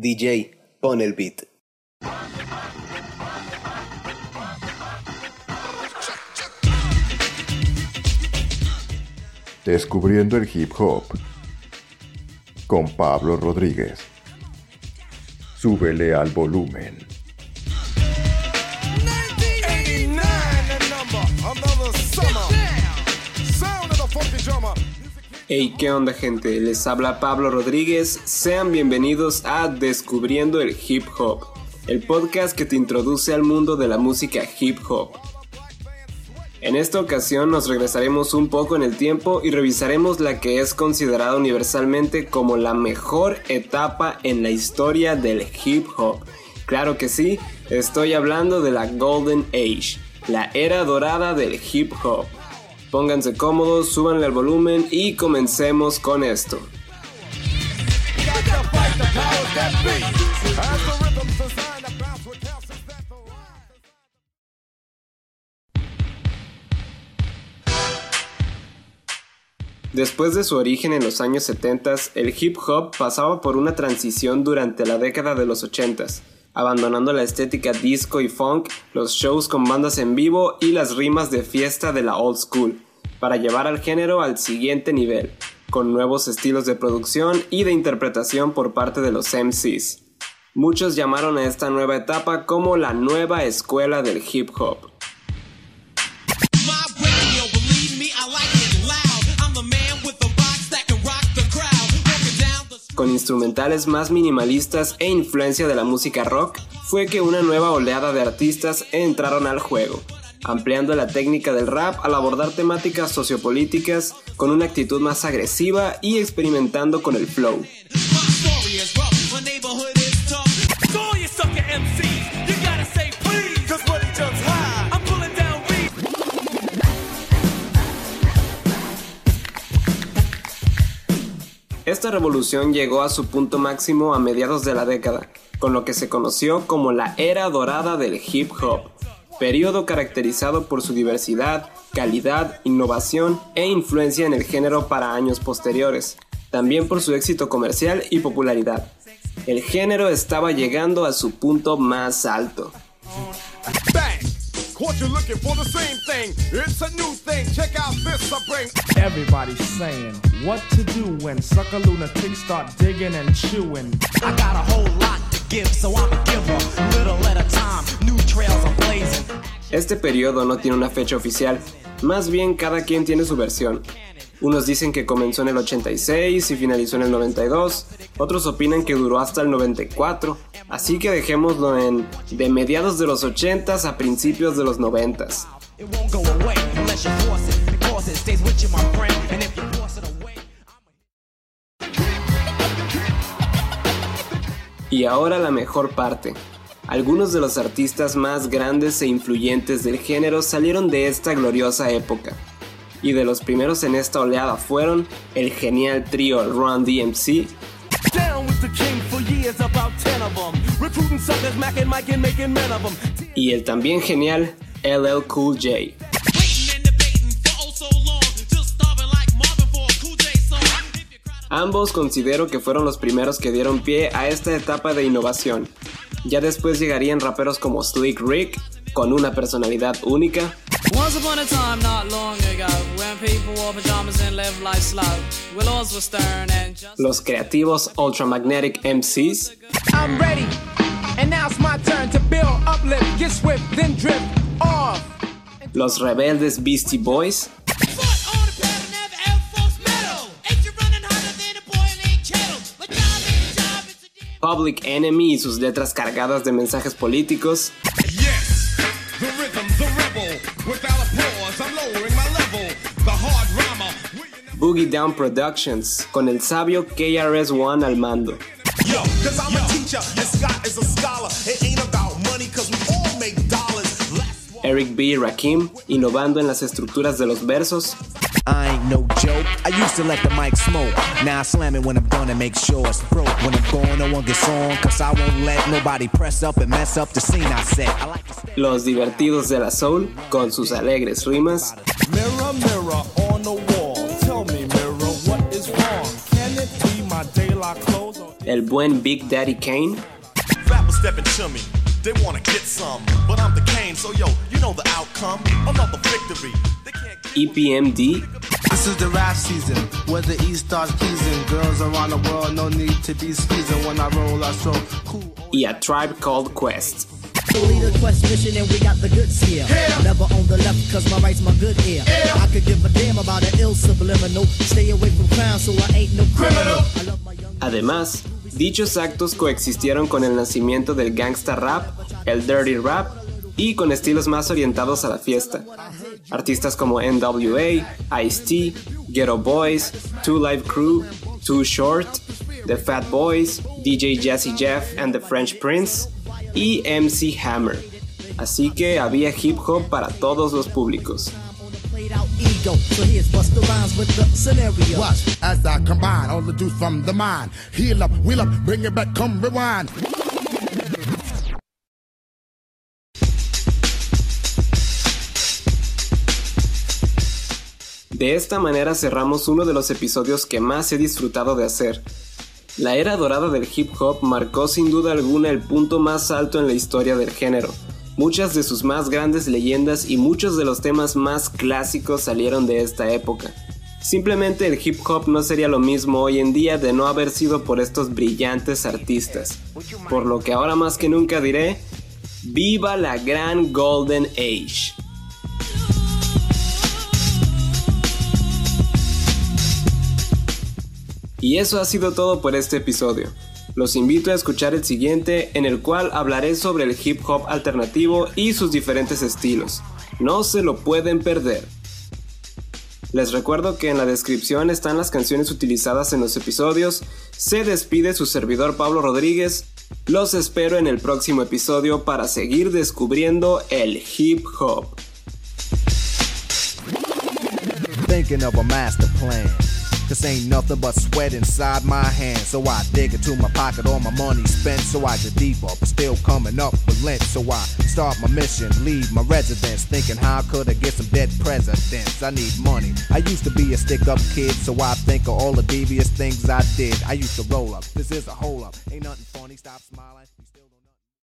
DJ, pon el beat. Descubriendo el hip hop con Pablo Rodríguez. Súbele al volumen. Hey, ¿qué onda gente? Les habla Pablo Rodríguez. Sean bienvenidos a Descubriendo el Hip Hop, el podcast que te introduce al mundo de la música hip hop. En esta ocasión nos regresaremos un poco en el tiempo y revisaremos la que es considerada universalmente como la mejor etapa en la historia del hip hop. Claro que sí, estoy hablando de la Golden Age, la era dorada del hip hop. Pónganse cómodos, súbanle al volumen y comencemos con esto. Después de su origen en los años 70, el hip hop pasaba por una transición durante la década de los 80, abandonando la estética disco y funk, los shows con bandas en vivo y las rimas de fiesta de la old school, para llevar al género al siguiente nivel, con nuevos estilos de producción y de interpretación por parte de los MCs. Muchos llamaron a esta nueva etapa como la nueva escuela del hip hop. Instrumentales más minimalistas e influencia de la música rock, fue que una nueva oleada de artistas entraron al juego, ampliando la técnica del rap al abordar temáticas sociopolíticas con una actitud más agresiva y experimentando con el flow. Esta revolución llegó a su punto máximo a mediados de la década, con lo que se conoció como la era dorada del hip hop, periodo caracterizado por su diversidad, calidad, innovación e influencia en el género para años posteriores, también por su éxito comercial y popularidad. El género estaba llegando a su punto más alto. Everybody's saying what to do when sucker lunatics start digging and chewing. I got a whole lot to give, so I'm a giver. Little at a time, new trails are blazing. Este periodo no tiene una fecha oficial, más bien cada quien tiene su versión. Unos dicen que comenzó en el 86 y finalizó en el 92, otros opinan que duró hasta el 94, así que dejémoslo en de mediados de los 80s a principios de los 90s. Y ahora la mejor parte. Algunos de los artistas más grandes e influyentes del género salieron de esta gloriosa época. Y de los primeros en esta oleada fueron el genial trío Run DMC, y el también genial LL Cool J. Ambos considero que fueron los primeros que dieron pie a esta etapa de innovación. Ya después llegarían raperos como Slick Rick, con una personalidad única, los creativos Ultramagnetic MCs, los rebeldes Beastie Boys, Public Enemy y sus letras cargadas de mensajes políticos, Boogie Down Productions, con el sabio KRS-One al mando. Eric B. Rakim, innovando en las estructuras de los versos. I ain't no joke. I used to let the mic smoke. Now I slam it when I'm done and make sure it's broke. When I'm gone, no one gets on. Cause I won't let nobody press up and mess up the scene I set. I like to Los divertidos de la soul, con sus alegres rimas. Mirror, mirror on the wall. Tell me, mirror, what is wrong? Can it be my daylight clothes or el buen Big Daddy Kane. Rappers stepping to me. They wanna get some, but I'm the Kane, so yo, you know the outcome. Another victory. They can't get EPMD This is the rap season, where the East starts pleasing. Girls around the world, no need to be squeezing. When I roll, I so cool. y A Tribe Called Quest. Lead a quest mission and we got the goods here. Never on the left cause my right's my good ear. I could give a damn about an ill subliminal. Stay away from crime so I ain't no criminal. I love my young Además, dichos actos coexistieron con el nacimiento del gangsta rap, el dirty rap y con estilos más orientados a la fiesta. Artistas como NWA, Ice-T, Ghetto Boys, Two Live Crew, Too Short, The Fat Boys, DJ Jazzy Jeff and the French Prince y MC Hammer. Así que había hip hop para todos los públicos. De esta manera cerramos uno de los episodios que más he disfrutado de hacer. La era dorada del hip hop marcó sin duda alguna el punto más alto en la historia del género. Muchas de sus más grandes leyendas y muchos de los temas más clásicos salieron de esta época. Simplemente el hip hop no sería lo mismo hoy en día de no haber sido por estos brillantes artistas. Por lo que ahora más que nunca diré, ¡Viva la gran Golden Age! Y eso ha sido todo por este episodio. Los invito a escuchar el siguiente en el cual hablaré sobre el hip hop alternativo y sus diferentes estilos. No se lo pueden perder. Les recuerdo que en la descripción están las canciones utilizadas en los episodios. Se despide su servidor Pablo Rodríguez. Los espero en el próximo episodio para seguir descubriendo el hip hop. thinking of a master plan. Cause ain't nothing but sweat inside my hands. So I dig into my pocket, all my money spent. So I get deeper, but still coming up with lint. So I start my mission, leave my residence. Thinking how could I get some dead presidents? I need money. I used to be a stick up kid, so I think of all the devious things I did. I used to roll up. This is a hole up. Ain't nothing funny, stop smiling.